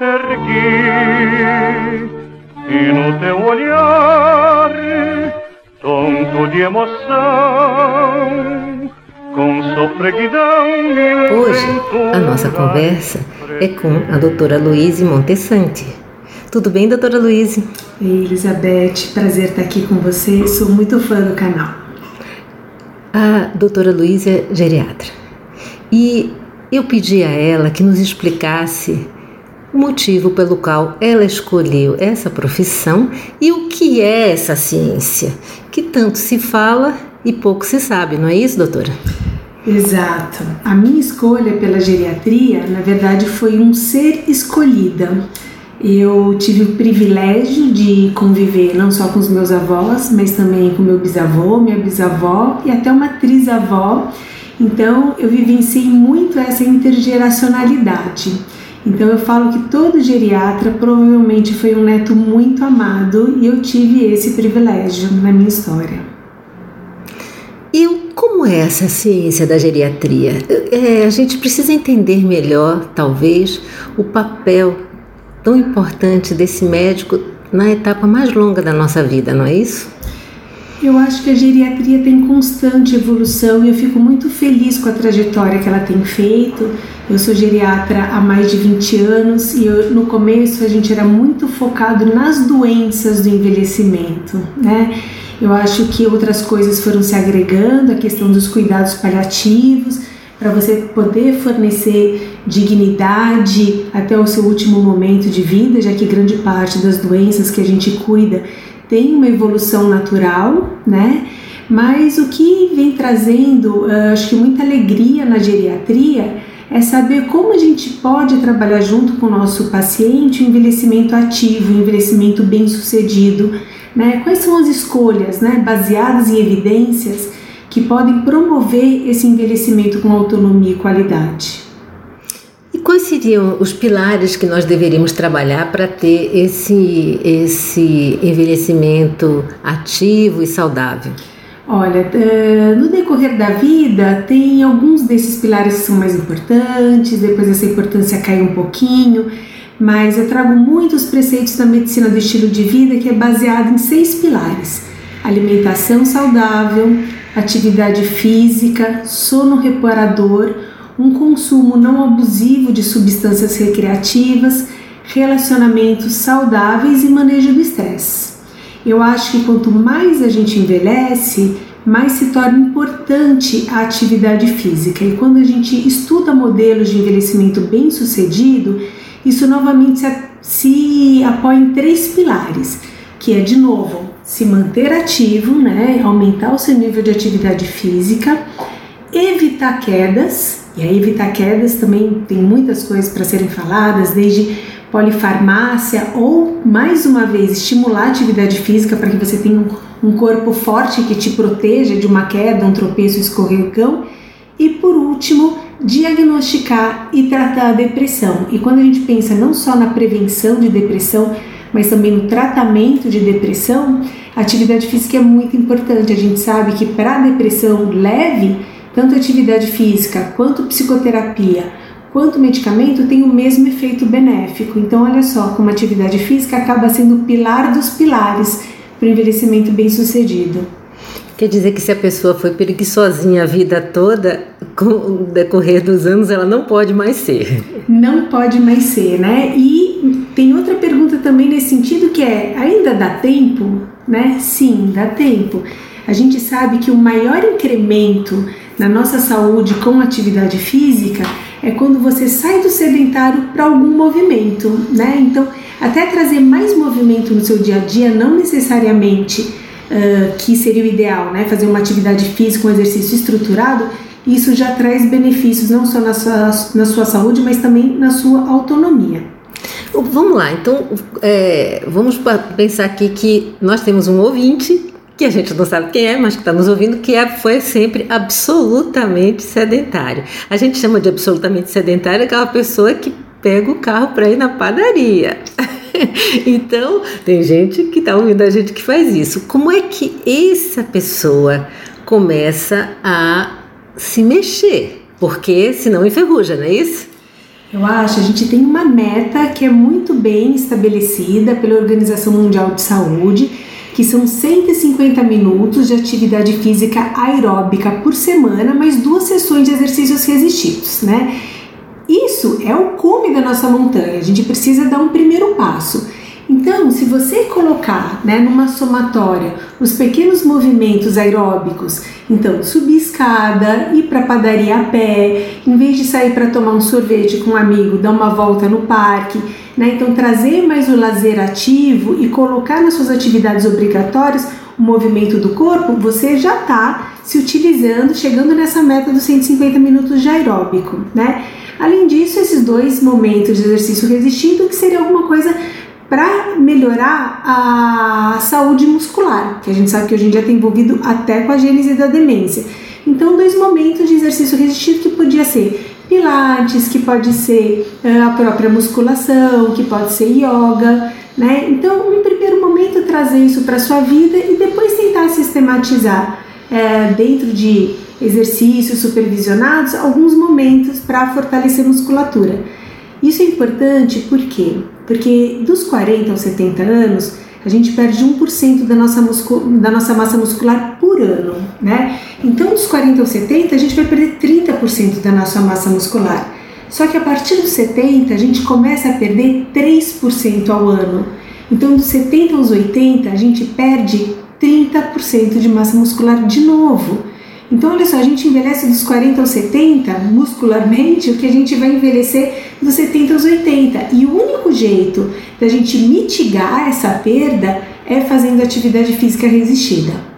Ergui E no teu olhar tonto de emoção Com sofreguidão me Hoje, a nossa conversa é com a doutora Luíse Montessante. Tudo bem, doutora Luíse? Ei, Elizabeth, prazer estar aqui com você. Sou muito fã do canal. A doutora Luísa é geriatra. E eu pedi a ela que nos explicasse o motivo pelo qual ela escolheu essa profissão e o que é essa ciência, que tanto se fala e pouco se sabe, não é isso, doutora? Exato. A minha escolha pela geriatria, na verdade, foi um ser escolhida. Eu tive o privilégio de conviver não só com os meus avós, mas também com meu bisavô, minha bisavó e até uma trisavó. Então eu vivenciei muito essa intergeracionalidade. Então eu falo que todo geriatra provavelmente foi um neto muito amado e eu tive esse privilégio na minha história. E como é essa ciência da geriatria? É, a gente precisa entender melhor, talvez, o papel tão importante desse médico na etapa mais longa da nossa vida, não é isso? Eu acho que a geriatria tem constante evolução e eu fico muito feliz com a trajetória que ela tem feito. Eu sou geriatra há mais de 20 anos e eu, no começo a gente era muito focado nas doenças do envelhecimento, né? Eu acho que outras coisas foram se agregando, a questão dos cuidados paliativos, para você poder fornecer dignidade até o seu último momento de vida, já que grande parte das doenças que a gente cuida tem uma evolução natural, né? Mas o que vem trazendo, uh, acho que muita alegria na geriatria é saber como a gente pode trabalhar junto com o nosso paciente o envelhecimento ativo, o envelhecimento bem sucedido, né? Quais são as escolhas, né, baseadas em evidências que podem promover esse envelhecimento com autonomia e qualidade? Quais seriam os pilares que nós deveríamos trabalhar para ter esse, esse envelhecimento ativo e saudável? Olha, eh, no decorrer da vida, tem alguns desses pilares que são mais importantes, depois essa importância cai um pouquinho, mas eu trago muitos preceitos da medicina do estilo de vida que é baseado em seis pilares: alimentação saudável, atividade física, sono reparador, um consumo não abusivo de substâncias recreativas, relacionamentos saudáveis e manejo do estresse. Eu acho que quanto mais a gente envelhece, mais se torna importante a atividade física. E quando a gente estuda modelos de envelhecimento bem sucedido, isso novamente se, se apoia em três pilares, que é de novo se manter ativo, né, aumentar o seu nível de atividade física, evitar quedas, e aí evitar quedas também tem muitas coisas para serem faladas, desde polifarmácia ou mais uma vez estimular a atividade física para que você tenha um, corpo forte que te proteja de uma queda, um tropeço, escorregão. E por último, diagnosticar e tratar a depressão. E quando a gente pensa não só na prevenção de depressão, mas também no tratamento de depressão, a atividade física é muito importante. A gente sabe que para a depressão leve, tanto atividade física quanto psicoterapia, quanto medicamento tem o mesmo efeito benéfico. Então, olha só como a atividade física acaba sendo o pilar dos pilares para o envelhecimento bem sucedido. Quer dizer que se a pessoa foi preguiçosinha a vida toda, com o decorrer dos anos ela não pode mais ser. Não pode mais ser, né? E tem outra pergunta também nesse sentido que é, ainda dá tempo, né? Sim, dá tempo. A gente sabe que o maior incremento na nossa saúde com atividade física é quando você sai do sedentário para algum movimento, né? Então, até trazer mais movimento no seu dia a dia, não necessariamente uh, que seria o ideal, né? Fazer uma atividade física, um exercício estruturado, isso já traz benefícios não só na sua, na sua saúde, mas também na sua autonomia. Vamos lá, então é, vamos pensar aqui que nós temos um ouvinte que a gente não sabe quem é, mas que está nos ouvindo, que é, foi sempre absolutamente sedentário. A gente chama de absolutamente sedentário aquela pessoa que pega o carro para ir na padaria. então, tem gente que está ouvindo a gente que faz isso. Como é que essa pessoa começa a se mexer? Porque senão enferruja, não é isso? Eu acho, a gente tem uma meta que é muito bem estabelecida pela Organização Mundial de Saúde, que são 150 minutos de atividade física aeróbica por semana, mais duas sessões de exercícios resistidos, né? Isso é o cume da nossa montanha. A gente precisa dar um primeiro passo. Então, se você colocar né, numa somatória os pequenos movimentos aeróbicos, então subir escada, ir para padaria a pé, em vez de sair para tomar um sorvete com um amigo, dar uma volta no parque, né, então trazer mais o lazer ativo e colocar nas suas atividades obrigatórias o movimento do corpo, você já está se utilizando, chegando nessa meta dos 150 minutos de aeróbico, né? Além disso, esses dois momentos de exercício resistindo, que seria alguma coisa para melhorar a saúde muscular, que a gente sabe que hoje em dia está envolvido até com a gênese da demência. Então, dois momentos de exercício resistido que podia ser pilates, que pode ser uh, a própria musculação, que pode ser yoga, né? Então, em primeiro momento, trazer isso para sua vida e depois tentar sistematizar uh, dentro de exercícios supervisionados alguns momentos para fortalecer a musculatura. Isso é importante por quê? Porque dos 40 aos 70 anos, a gente perde 1% da nossa, da nossa massa muscular por ano, né? Então, dos 40 aos 70, a gente vai perder 30% da nossa massa muscular. Só que a partir dos 70, a gente começa a perder 3% ao ano. Então, dos 70 aos 80, a gente perde 30% de massa muscular de novo. Então, olha só, a gente envelhece dos 40 aos 70 muscularmente, o que a gente vai envelhecer dos 70 aos 80. E o único jeito da gente mitigar essa perda é fazendo atividade física resistida.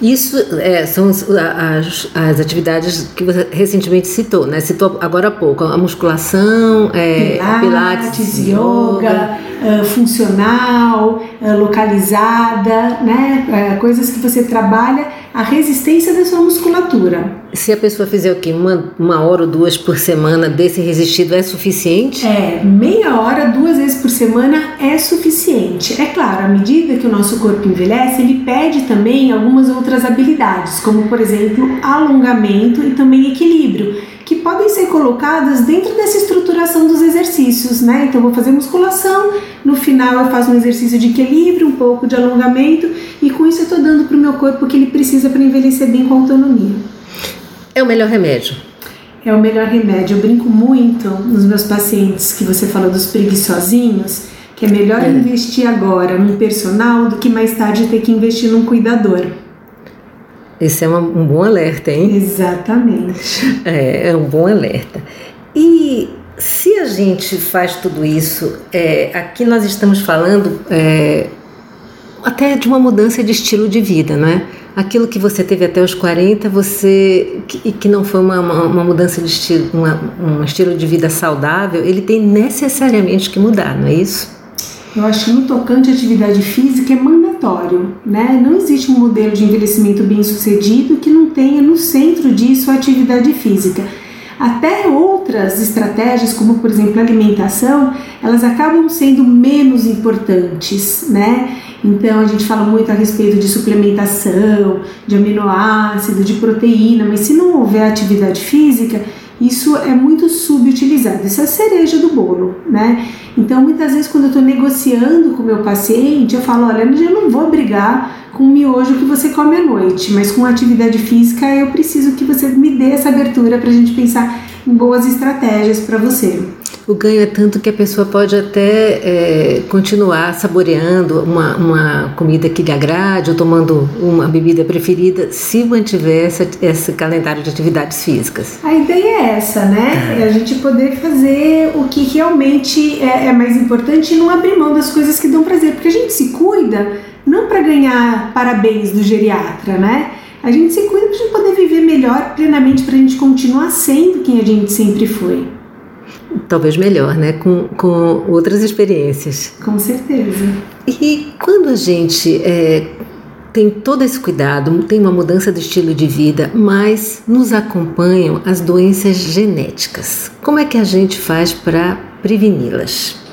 Isso é, são as, as, atividades que você recentemente citou, né? Citou agora há pouco, a musculação, é, pilates, pilates yoga, yoga uh, funcional, uh, localizada, né? Uh, coisas que você trabalha a resistência da sua musculatura. Se a pessoa fizer o quê? Uma, uma hora ou duas por semana desse resistido é suficiente? É, meia hora, duas vezes por semana é suficiente. É claro, à medida que o nosso corpo envelhece, ele pede também algumas outras habilidades, como por exemplo alongamento e também equilíbrio, que podem ser colocadas dentro dessa estruturação dos exercícios, né? Então, vou fazer musculação, no final eu faço um exercício de equilíbrio, um pouco de alongamento, e com isso eu estou dando para o meu corpo o que ele precisa para envelhecer bem com autonomia. É o melhor remédio. É o melhor remédio. Eu brinco muito nos meus pacientes que você falou dos preguiçosinhos, que é melhor é. investir agora num personal do que mais tarde ter que investir num cuidador. Esse é uma, um bom alerta, hein? Exatamente. É, é um bom alerta. E se a gente faz tudo isso, é, aqui nós estamos falando é, até de uma mudança de estilo de vida, não é? aquilo que você teve até os 40, você e que não foi uma, uma, uma mudança de estilo, uma, um estilo de vida saudável, ele tem necessariamente que mudar, não é isso? Eu acho que no tocante à atividade física é mandatório, né? Não existe um modelo de envelhecimento bem sucedido que não tenha no centro disso a atividade física. Até outras estratégias, como por exemplo a alimentação, elas acabam sendo menos importantes, né? Então a gente fala muito a respeito de suplementação, de aminoácido, de proteína, mas se não houver atividade física, isso é muito subutilizado. Isso é a cereja do bolo, né? Então muitas vezes quando eu estou negociando com o meu paciente, eu falo, olha, eu não vou brigar com o miojo que você come à noite, mas com atividade física eu preciso que você me dê essa abertura para a gente pensar boas estratégias para você. O ganho é tanto que a pessoa pode até é, continuar saboreando uma, uma comida que lhe agrade ou tomando uma bebida preferida se mantiver essa, esse calendário de atividades físicas. A ideia é essa, né? É a gente poder fazer o que realmente é, é mais importante e não abrir mão das coisas que dão prazer, porque a gente se cuida não para ganhar parabéns do geriatra, né? A gente se cuida para a gente poder viver melhor, plenamente, para a gente continuar sendo quem a gente sempre foi talvez melhor, né? Com, com outras experiências. Com certeza. E quando a gente é, tem todo esse cuidado, tem uma mudança de estilo de vida, mas nos acompanham as doenças genéticas. Como é que a gente faz para preveni-las?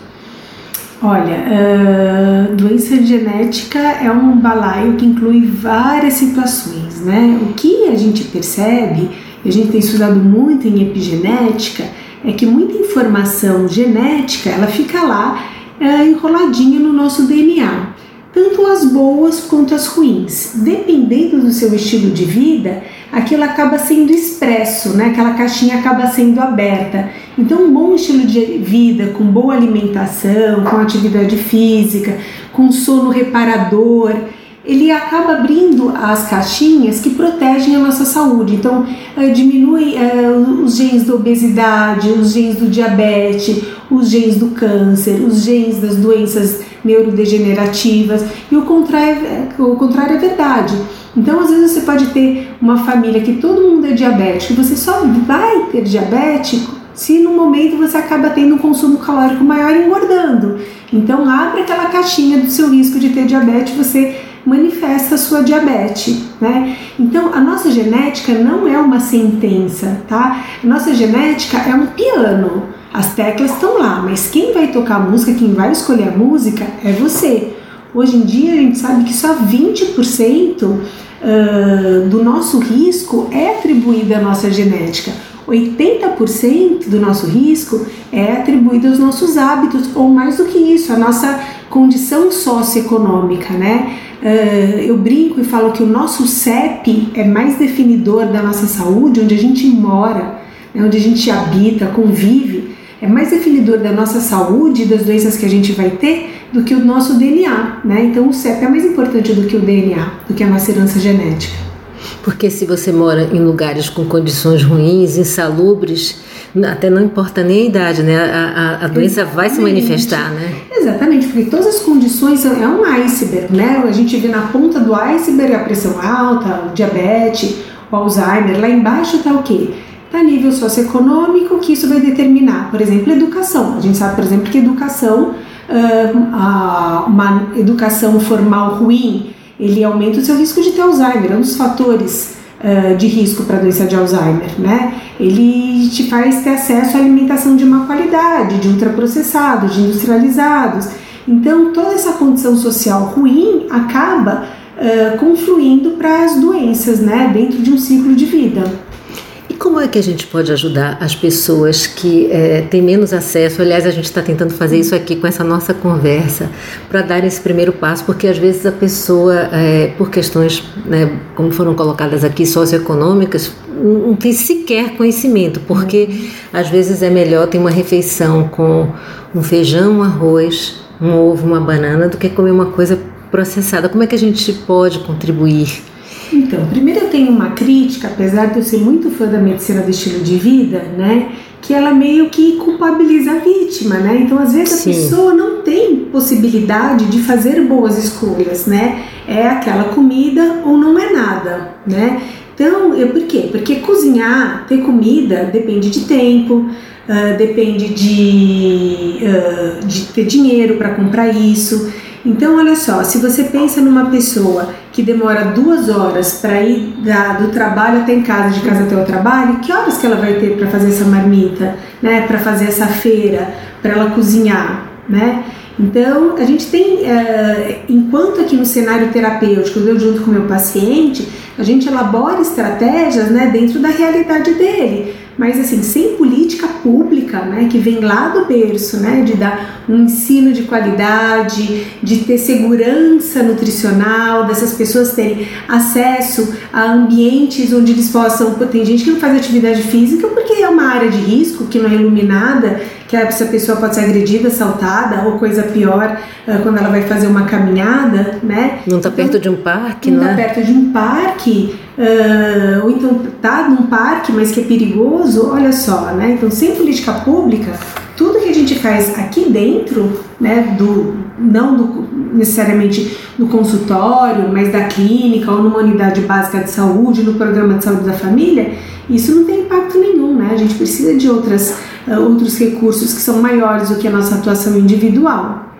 Olha, uh, doença genética é um balaio que inclui várias situações, né? O que a gente percebe, e a gente tem estudado muito em epigenética, é que muita informação genética ela fica lá é, enroladinha no nosso DNA, tanto as boas quanto as ruins. Dependendo do seu estilo de vida, aquilo acaba sendo expresso, né? aquela caixinha acaba sendo aberta. Então, um bom estilo de vida, com boa alimentação, com atividade física, com sono reparador, ele acaba abrindo as caixinhas que protegem a nossa saúde. Então, eh, diminui eh, os genes da obesidade, os genes do diabetes, os genes do câncer, os genes das doenças neurodegenerativas, e o contrário, eh, o contrário é verdade. Então, às vezes, você pode ter uma família que todo mundo é diabético, e você só vai ter diabético se no momento você acaba tendo um consumo calórico maior e engordando. Então, abre aquela caixinha do seu risco de ter diabetes, você manifesta sua diabetes, né? Então, a nossa genética não é uma sentença, tá? A nossa genética é um piano. As teclas estão lá, mas quem vai tocar a música, quem vai escolher a música é você. Hoje em dia a gente sabe que só 20% uh, do nosso risco é atribuído à nossa genética. 80% do nosso risco é atribuído aos nossos hábitos, ou mais do que isso, a nossa condição socioeconômica, né? Uh, eu brinco e falo que o nosso CEP é mais definidor da nossa saúde, onde a gente mora, né, onde a gente habita, convive, é mais definidor da nossa saúde e das doenças que a gente vai ter do que o nosso DNA, né? Então o CEP é mais importante do que o DNA, do que a nossa herança genética. Porque se você mora em lugares com condições ruins, insalubres, até não importa nem a idade, né? A, a, a doença Exatamente. vai se manifestar, né? Exatamente, porque todas as condições é um iceberg, né? A gente vê na ponta do iceberg a pressão alta, o diabetes, o Alzheimer. Lá embaixo está o quê? Está nível socioeconômico, que isso vai determinar, por exemplo, educação. A gente sabe, por exemplo, que educação, uma educação formal ruim, ele aumenta o seu risco de ter Alzheimer, é um dos fatores uh, de risco para a doença de Alzheimer, né? Ele te faz ter acesso à alimentação de má qualidade, de ultraprocessados, de industrializados. Então, toda essa condição social ruim acaba uh, confluindo para as doenças, né? Dentro de um ciclo de vida. Como é que a gente pode ajudar as pessoas que é, têm menos acesso? Aliás, a gente está tentando fazer isso aqui com essa nossa conversa para dar esse primeiro passo, porque às vezes a pessoa, é, por questões, né, como foram colocadas aqui, socioeconômicas, não tem sequer conhecimento, porque às vezes é melhor ter uma refeição com um feijão, um arroz, um ovo, uma banana, do que comer uma coisa processada. Como é que a gente pode contribuir? Então, primeiro eu tenho uma crítica, apesar de eu ser muito fã da medicina do estilo de vida, né? Que ela meio que culpabiliza a vítima, né? Então, às vezes Sim. a pessoa não tem possibilidade de fazer boas escolhas, né? É aquela comida ou não é nada, né? Então, eu, por quê? Porque cozinhar, ter comida, depende de tempo, uh, depende de, uh, de ter dinheiro para comprar isso. Então, olha só, se você pensa numa pessoa que demora duas horas para ir da, do trabalho até em casa, de casa até o trabalho, que horas que ela vai ter para fazer essa marmita, né? Para fazer essa feira, para ela cozinhar, né? Então, a gente tem, uh, enquanto aqui no cenário terapêutico, eu junto com o meu paciente, a gente elabora estratégias né, dentro da realidade dele, mas assim, sem política pública, né, que vem lá do berço, né, de dar um ensino de qualidade, de ter segurança nutricional, dessas pessoas terem acesso a ambientes onde eles possam, tem gente que não faz atividade física porque é uma área de risco, que não é iluminada, que essa pessoa pode ser agredida, assaltada ou coisa pior uh, quando ela vai fazer uma caminhada, né? Não está perto de um parque, não está é? perto de um parque, uh, ou então tá num parque, mas que é perigoso, olha só, né? Então, sem política pública, tudo que a gente faz aqui dentro, né, do não do, necessariamente no consultório, mas da clínica ou numa unidade básica de saúde, no programa de saúde da família, isso não tem impacto nenhum, né? A gente precisa de outras outros recursos que são maiores do que a nossa atuação individual.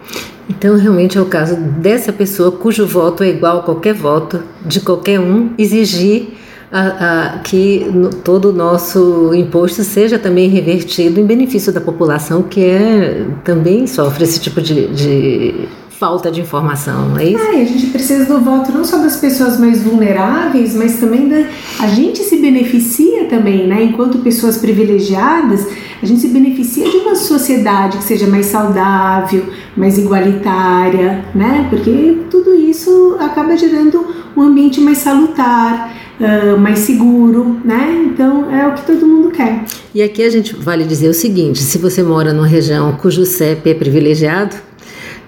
Então, realmente é o caso dessa pessoa cujo voto é igual a qualquer voto de qualquer um, exigir a, a, que no, todo o nosso imposto seja também revertido em benefício da população que é, também sofre esse tipo de, de falta de informação, não é isso? É, a gente precisa do voto não só das pessoas mais vulneráveis, mas também da. A gente se beneficia também, né? Enquanto pessoas privilegiadas, a gente se beneficia de uma sociedade que seja mais saudável, mais igualitária, né? Porque tudo isso acaba gerando um ambiente mais salutar. Uh, mais seguro, né? Então é o que todo mundo quer. E aqui a gente vale dizer o seguinte: se você mora numa região cujo CEP é privilegiado,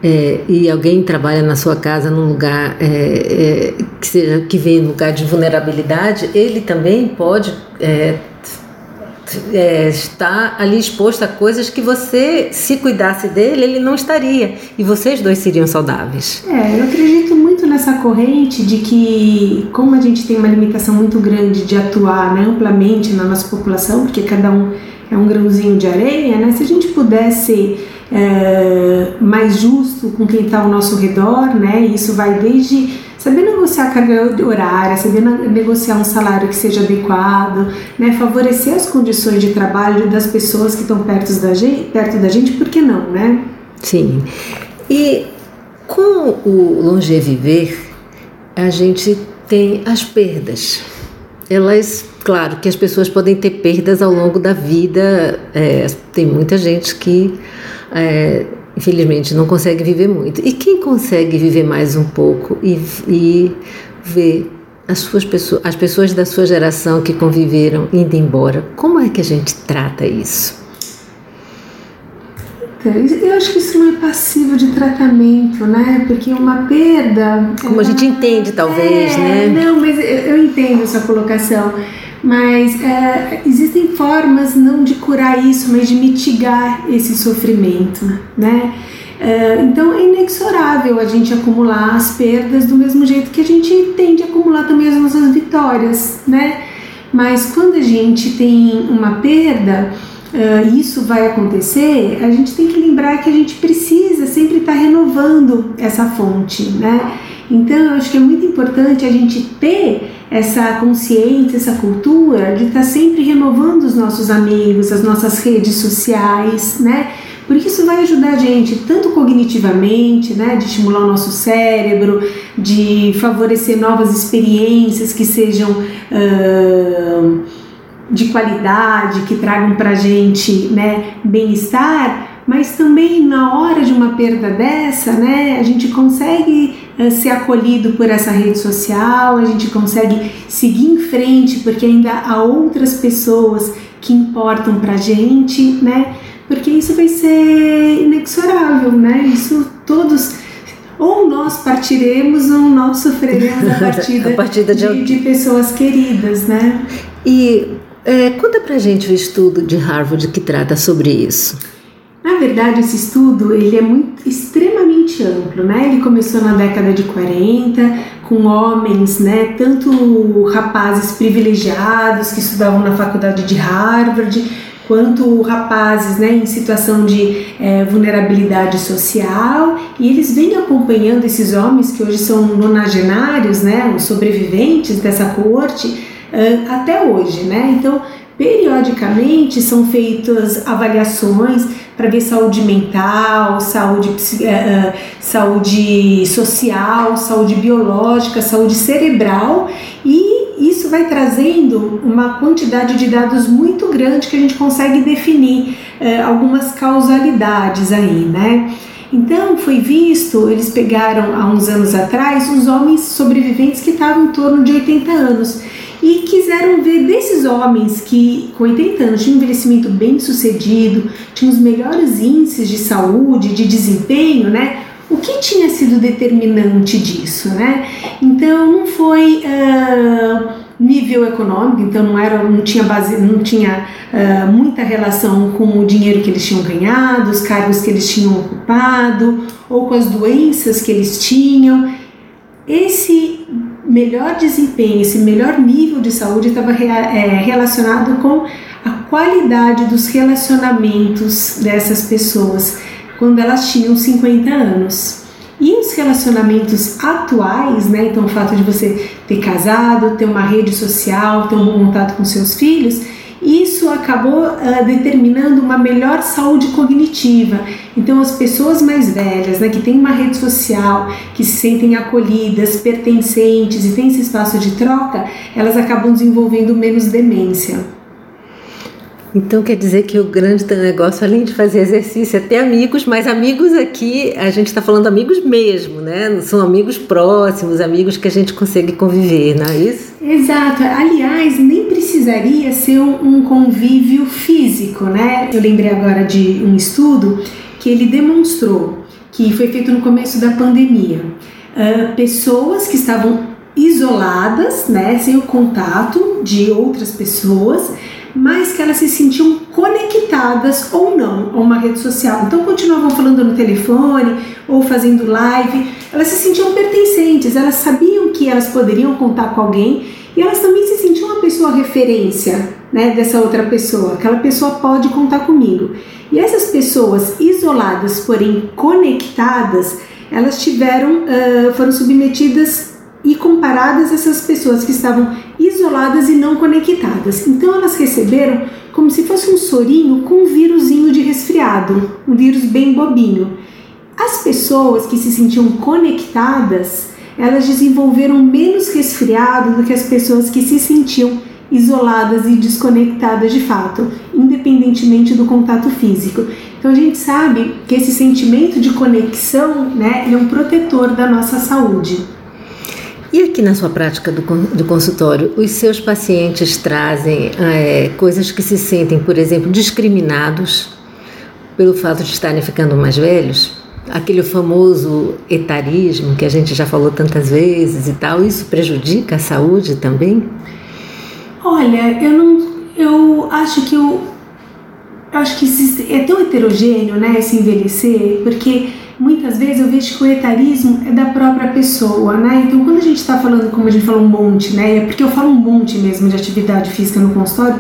é, e alguém trabalha na sua casa num lugar é, é, que seja que vem no lugar de vulnerabilidade, ele também pode é, é, estar ali exposto a coisas que você, se cuidasse dele, ele não estaria e vocês dois seriam saudáveis. É, eu acredito muito nessa corrente de que, como a gente tem uma limitação muito grande de atuar né, amplamente na nossa população, porque cada um é um grãozinho de areia, né? Se a gente pudesse é, mais justo com quem está ao nosso redor, né? Isso vai desde saber negociar a carga horária, saber negociar um salário que seja adequado, né? Favorecer as condições de trabalho das pessoas que estão perto da gente, perto da gente, por que não, né? Sim. E com o longeviver, a gente tem as perdas. Elas Claro que as pessoas podem ter perdas ao longo da vida. É, tem muita gente que, é, infelizmente, não consegue viver muito. E quem consegue viver mais um pouco e, e ver as, suas pessoas, as pessoas da sua geração que conviveram indo embora, como é que a gente trata isso? Eu acho que isso não é passivo de tratamento, né? Porque uma perda. Como ela... a gente entende, talvez, é, né? Não, mas eu entendo essa colocação mas é, existem formas não de curar isso, mas de mitigar esse sofrimento, né? É, então é inexorável a gente acumular as perdas do mesmo jeito que a gente tende a acumular também as nossas vitórias, né? Mas quando a gente tem uma perda, uh, isso vai acontecer, a gente tem que lembrar que a gente precisa sempre estar renovando essa fonte, né? Então eu acho que é muito importante a gente ter essa consciência, essa cultura de estar sempre renovando os nossos amigos, as nossas redes sociais, né? Porque isso vai ajudar a gente tanto cognitivamente, né, de estimular o nosso cérebro, de favorecer novas experiências que sejam uh, de qualidade, que tragam para a gente né, bem-estar, mas também na hora de uma perda dessa, né, a gente consegue uh, ser acolhido por essa rede social, a gente consegue seguir em frente porque ainda há outras pessoas que importam pra gente, né? Porque isso vai ser inexorável, né? Isso todos ou nós partiremos ou nós sofreremos a partida, a partida de... De, de pessoas queridas, né? E é, conta pra gente o estudo de Harvard que trata sobre isso. Na verdade, esse estudo ele é muito extremamente amplo, né? Ele começou na década de 40 com homens, né? Tanto rapazes privilegiados que estudavam na faculdade de Harvard, quanto rapazes, né? Em situação de é, vulnerabilidade social, e eles vêm acompanhando esses homens que hoje são nonagenários, né? Os sobreviventes dessa corte até hoje, né? Então periodicamente são feitas avaliações para ver saúde mental, saúde, uh, saúde social, saúde biológica, saúde cerebral e isso vai trazendo uma quantidade de dados muito grande que a gente consegue definir é, algumas causalidades aí, né? Então foi visto, eles pegaram há uns anos atrás os homens sobreviventes que estavam em torno de 80 anos e quiseram ver desses homens que com 80 anos tinham um envelhecimento bem sucedido, tinham os melhores índices de saúde, de desempenho, né? O que tinha sido determinante disso, né? Então não foi uh, nível econômico, então não era, não tinha base, não tinha uh, muita relação com o dinheiro que eles tinham ganhado, os cargos que eles tinham ocupado ou com as doenças que eles tinham. Esse melhor desempenho, esse melhor nível de saúde estava é, relacionado com a qualidade dos relacionamentos dessas pessoas quando elas tinham 50 anos. E os relacionamentos atuais, né? Então, o fato de você ter casado, ter uma rede social, ter um bom contato com seus filhos, isso acabou uh, determinando uma melhor saúde cognitiva. Então, as pessoas mais velhas, né, que têm uma rede social, que se sentem acolhidas, pertencentes e têm esse espaço de troca, elas acabam desenvolvendo menos demência. Então quer dizer que o grande negócio, além de fazer exercício, é ter amigos, mas amigos aqui, a gente está falando amigos mesmo, né? São amigos próximos, amigos que a gente consegue conviver, não é isso? Exato. Aliás, nem precisaria ser um convívio físico, né? Eu lembrei agora de um estudo que ele demonstrou que foi feito no começo da pandemia. Uh, pessoas que estavam isoladas, né, sem o contato de outras pessoas, mas que elas se sentiam conectadas ou não a uma rede social. Então continuavam falando no telefone ou fazendo live, elas se sentiam pertencentes, elas sabiam que elas poderiam contar com alguém e elas também se sentiam uma pessoa referência né, dessa outra pessoa, aquela pessoa pode contar comigo. E essas pessoas isoladas, porém conectadas, elas tiveram, uh, foram submetidas e comparadas a essas pessoas que estavam isoladas e não conectadas. Então elas receberam como se fosse um sorinho com um vírusinho de resfriado, um vírus bem bobinho. As pessoas que se sentiam conectadas, elas desenvolveram menos resfriado do que as pessoas que se sentiam isoladas e desconectadas de fato, independentemente do contato físico. Então a gente sabe que esse sentimento de conexão, né, é um protetor da nossa saúde. E aqui na sua prática do, do consultório, os seus pacientes trazem é, coisas que se sentem, por exemplo, discriminados pelo fato de estarem ficando mais velhos? Aquele famoso etarismo que a gente já falou tantas vezes e tal, isso prejudica a saúde também? Olha, eu não. Eu acho que eu. eu acho que é tão heterogêneo, né, esse envelhecer, porque muitas vezes eu vejo que o etarismo é da própria pessoa, né? Então, quando a gente está falando, como a gente falou um monte, né? É porque eu falo um monte mesmo de atividade física no consultório,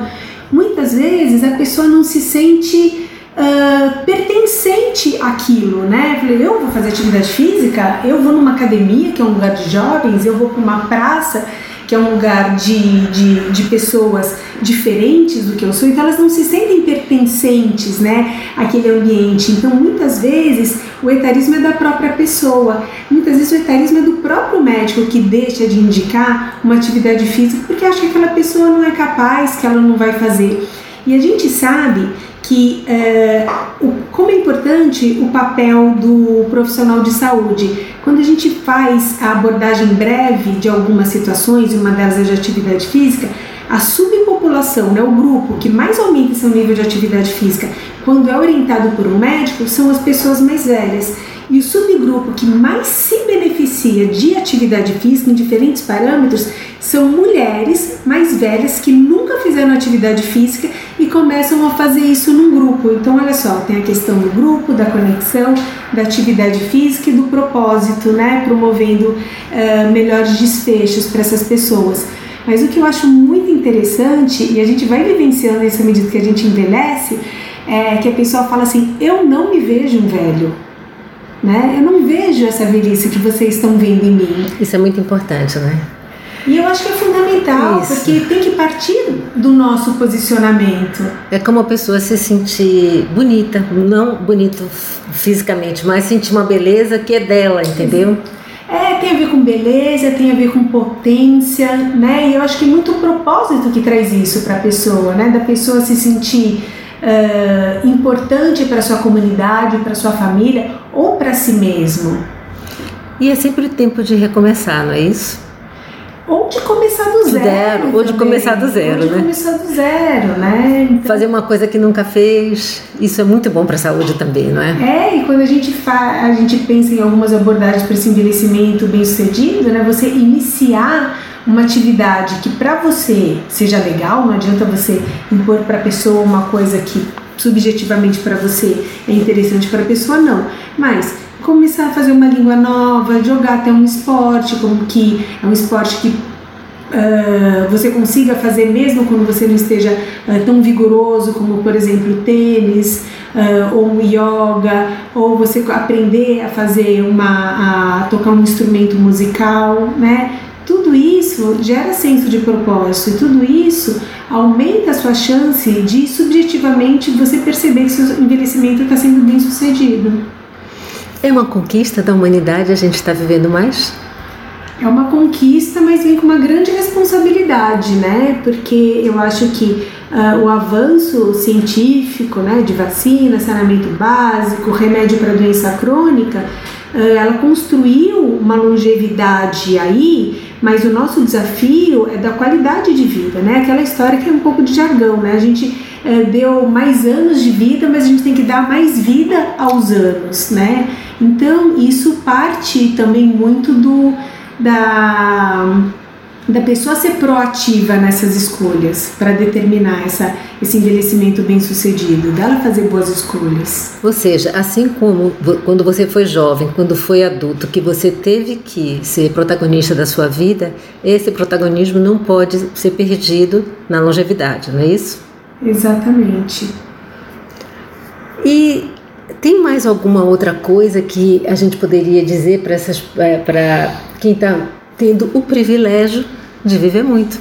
muitas vezes a pessoa não se sente uh, pertencente àquilo, né? Eu falei, eu vou fazer atividade física, eu vou numa academia, que é um lugar de jovens, eu vou para uma praça que é um lugar de, de, de, pessoas diferentes do que eu sou, então elas não se sentem pertencentes né, àquele ambiente. Então, muitas vezes, o etarismo é da própria pessoa, muitas vezes, o etarismo é do próprio médico que deixa de indicar uma atividade física porque acha que aquela pessoa não é capaz, que ela não vai fazer. E a gente sabe que é, o, como é importante o papel do profissional de saúde. Quando a gente faz a abordagem breve de algumas situações, uma delas é de atividade física, a subpopulação, né, o grupo que mais aumenta seu nível de atividade física quando é orientado por um médico são as pessoas mais velhas. E o subgrupo que mais se beneficia de atividade física em diferentes parâmetros são mulheres mais velhas que nunca fizeram atividade física e começam a fazer isso num grupo. Então, olha só, tem a questão do grupo, da conexão, da atividade física e do propósito, né? Promovendo uh, melhores desfechos para essas pessoas. Mas o que eu acho muito interessante, e a gente vai vivenciando isso à medida que a gente envelhece, é que a pessoa fala assim: eu não me vejo um velho. Né? Eu não vejo essa velhice que vocês estão vendo em mim. Isso é muito importante, né? E eu acho que é fundamental, Isso. porque tem que partir do nosso posicionamento. É como a pessoa se sentir bonita, não bonito fisicamente, mas sentir uma beleza que é dela, entendeu? É, tem a ver com beleza, tem a ver com potência, né? E eu acho que é muito o propósito que traz isso para a pessoa, né? Da pessoa se sentir uh, importante para sua comunidade, para sua família ou para si mesmo. E é sempre tempo de recomeçar, não é isso? Ou de começar do zero. zero ou de começar do zero, ou de né? começar do zero, né? Então, Fazer uma coisa que nunca fez, isso é muito bom para a saúde também, não é? É, e quando a gente, fa a gente pensa em algumas abordagens para esse envelhecimento bem sucedido, né? Você iniciar uma atividade que para você seja legal, não adianta você impor para a pessoa uma coisa que subjetivamente para você é interessante para a pessoa, não. Mas começar a fazer uma língua nova, jogar até um esporte, como que é um esporte que uh, você consiga fazer mesmo quando você não esteja uh, tão vigoroso como, por exemplo, tênis uh, ou yoga, ou você aprender a fazer uma, a tocar um instrumento musical, né? Tudo isso gera senso de propósito e tudo isso aumenta a sua chance de subjetivamente você perceber que seu envelhecimento está sendo bem sucedido. É uma conquista da humanidade a gente está vivendo mais? É uma conquista, mas vem com uma grande responsabilidade, né? Porque eu acho que uh, o avanço científico, né, de vacina, saneamento básico, remédio para doença crônica, uh, ela construiu uma longevidade aí mas o nosso desafio é da qualidade de vida, né? Aquela história que é um pouco de jargão, né? A gente é, deu mais anos de vida, mas a gente tem que dar mais vida aos anos, né? Então isso parte também muito do da da pessoa ser proativa nessas escolhas para determinar essa, esse envelhecimento bem sucedido, dela fazer boas escolhas. Ou seja, assim como quando você foi jovem, quando foi adulto, que você teve que ser protagonista da sua vida, esse protagonismo não pode ser perdido na longevidade, não é isso? Exatamente. E tem mais alguma outra coisa que a gente poderia dizer para para quem está tendo o privilégio de viver muito.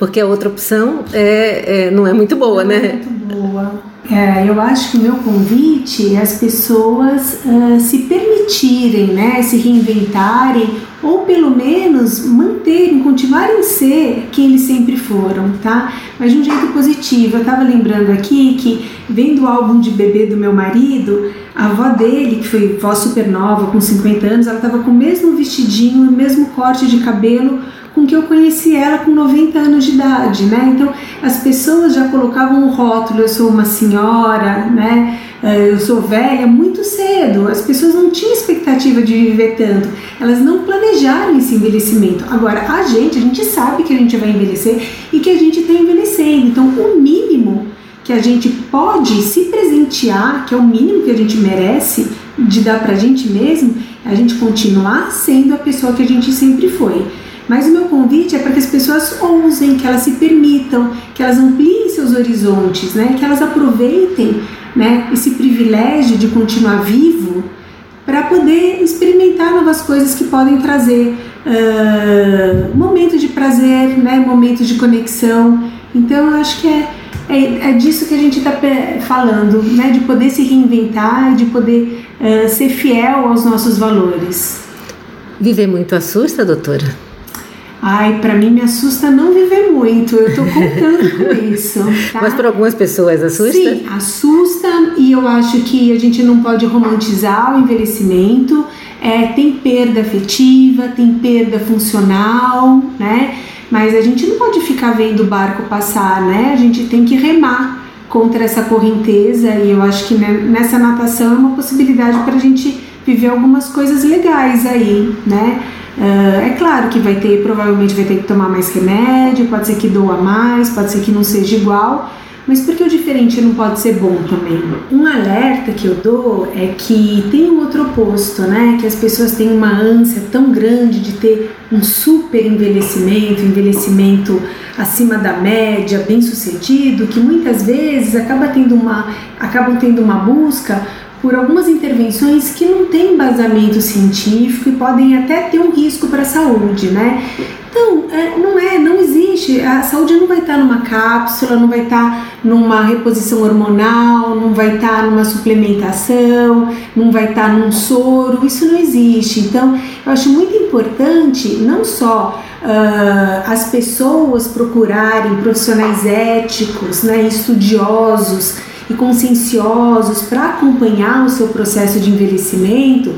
Porque a outra opção é, é não é muito boa, não né? É muito boa. É, eu acho que o meu convite é as pessoas uh, se permitirem, né, se reinventarem ou pelo menos manterem, continuarem a ser quem eles sempre foram, tá? Mas de um jeito positivo. Eu estava lembrando aqui que vendo o álbum de bebê do meu marido, a avó dele, que foi vó super nova, com 50 anos, ela estava com o mesmo vestidinho, o mesmo corte de cabelo com que eu conheci ela com 90 anos de idade, né? Então as pessoas já colocavam o rótulo, eu sou uma senhora, né? Eh, eu sou velha muito cedo. As pessoas não tinham expectativa de viver tanto. Elas não planejaram esse envelhecimento. Agora a gente, a gente sabe que a gente vai envelhecer e que a gente está envelhecendo. Então o mínimo que a gente pode se presentear, que é o mínimo que a gente merece de dar pra gente mesmo, é a gente continuar sendo a pessoa que a gente sempre foi. Mas o meu convite é para que as pessoas ousem, que elas se permitam, que elas ampliem seus horizontes, né? que elas aproveitem né, esse privilégio de continuar vivo para poder experimentar novas coisas que podem trazer uh, momentos de prazer, né, momentos de conexão. Então eu acho que é, é, é disso que a gente está falando, né, de poder se reinventar, de poder uh, ser fiel aos nossos valores. Viver muito assusta, doutora? Ai, para mim me assusta não viver muito. Eu tô contando com isso. Tá? Mas para algumas pessoas assusta? Sim, assusta e eu acho que a gente não pode romantizar o envelhecimento. É, tem perda afetiva, tem perda funcional, né? Mas a gente não pode ficar vendo o barco passar, né? A gente tem que remar contra essa correnteza e eu acho que nessa natação é uma possibilidade para a gente viver algumas coisas legais aí, né? Uh, é claro que vai ter, provavelmente vai ter que tomar mais remédio, pode ser que doa mais, pode ser que não seja igual, mas porque o diferente não pode ser bom também? Um alerta que eu dou é que tem um outro oposto, né? Que as pessoas têm uma ânsia tão grande de ter um super envelhecimento, envelhecimento acima da média, bem sucedido, que muitas vezes acaba tendo uma, acabam tendo uma busca por algumas intervenções que não têm embasamento científico e podem até ter um risco para a saúde, né? Então, é, não é, não existe. A saúde não vai estar numa cápsula, não vai estar numa reposição hormonal, não vai estar numa suplementação, não vai estar num soro. Isso não existe. Então, eu acho muito importante não só uh, as pessoas procurarem profissionais éticos, né, estudiosos e conscienciosos para acompanhar o seu processo de envelhecimento,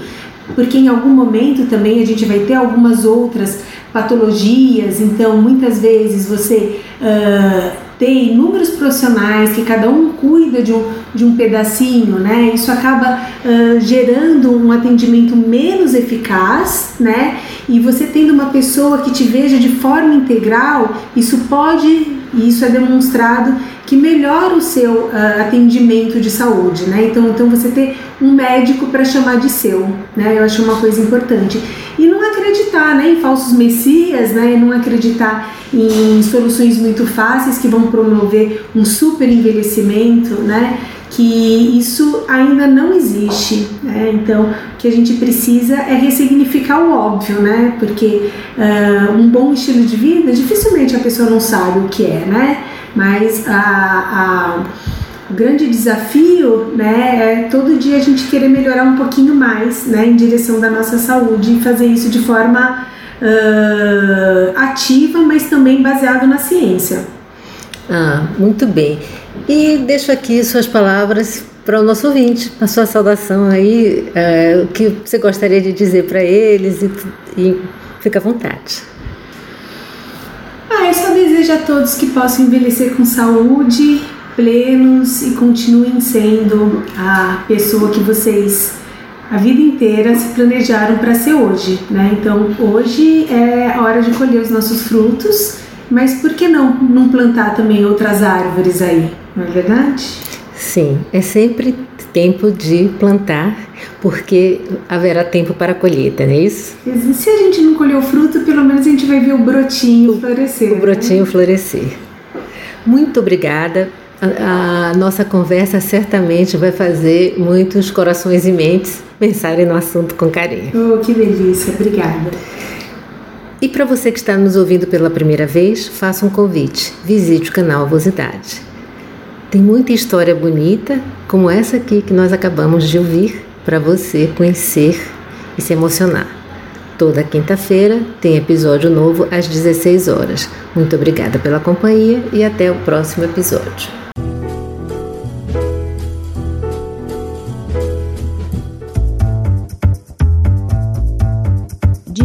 porque em algum momento também a gente vai ter algumas outras patologias, então muitas vezes você uh, tem inúmeros profissionais que cada um cuida de um, de um pedacinho, né? Isso acaba uh, gerando um atendimento menos eficaz, né? E você tendo uma pessoa que te veja de forma integral, isso pode, e isso é demonstrado que melhora o seu uh, atendimento de saúde, né? Então, então você ter um médico para chamar de seu, né? Eu acho uma coisa importante. E não acreditar, né, em falsos messias, né? Não acreditar em soluções muito fáceis que vão promover um super envelhecimento, né? Que isso ainda não existe, né? Então, o que a gente precisa é ressignificar o óbvio, né? Porque uh, um bom estilo de vida, dificilmente a pessoa não sabe o que é, né? Mas a, a, o grande desafio né, é todo dia a gente querer melhorar um pouquinho mais né, em direção da nossa saúde e fazer isso de forma uh, ativa, mas também baseado na ciência. Ah, muito bem. E deixo aqui suas palavras para o nosso ouvinte, a sua saudação aí, uh, o que você gostaria de dizer para eles e, e fica à vontade. Ah, eu só desejo a todos que possam envelhecer com saúde, plenos e continuem sendo a pessoa que vocês a vida inteira se planejaram para ser hoje, né? Então, hoje é hora de colher os nossos frutos, mas por que não não plantar também outras árvores aí, não é verdade? Sim, é sempre tempo de plantar, porque haverá tempo para a colheita, não é isso? Se a gente não colher o fruto, pelo menos a gente vai ver o brotinho florescer. O brotinho né? florescer. Muito obrigada. A, a, nossa conversa certamente vai fazer muitos corações e mentes pensarem no assunto com carinho. Oh, que delícia, obrigada. E para você que está nos ouvindo pela primeira vez, faça um convite. Visite o canal Vosidade. Tem muita história bonita, como essa aqui que nós acabamos de ouvir, para você conhecer e se emocionar. Toda quinta-feira tem episódio novo às 16 horas. Muito obrigada pela companhia e até o próximo episódio.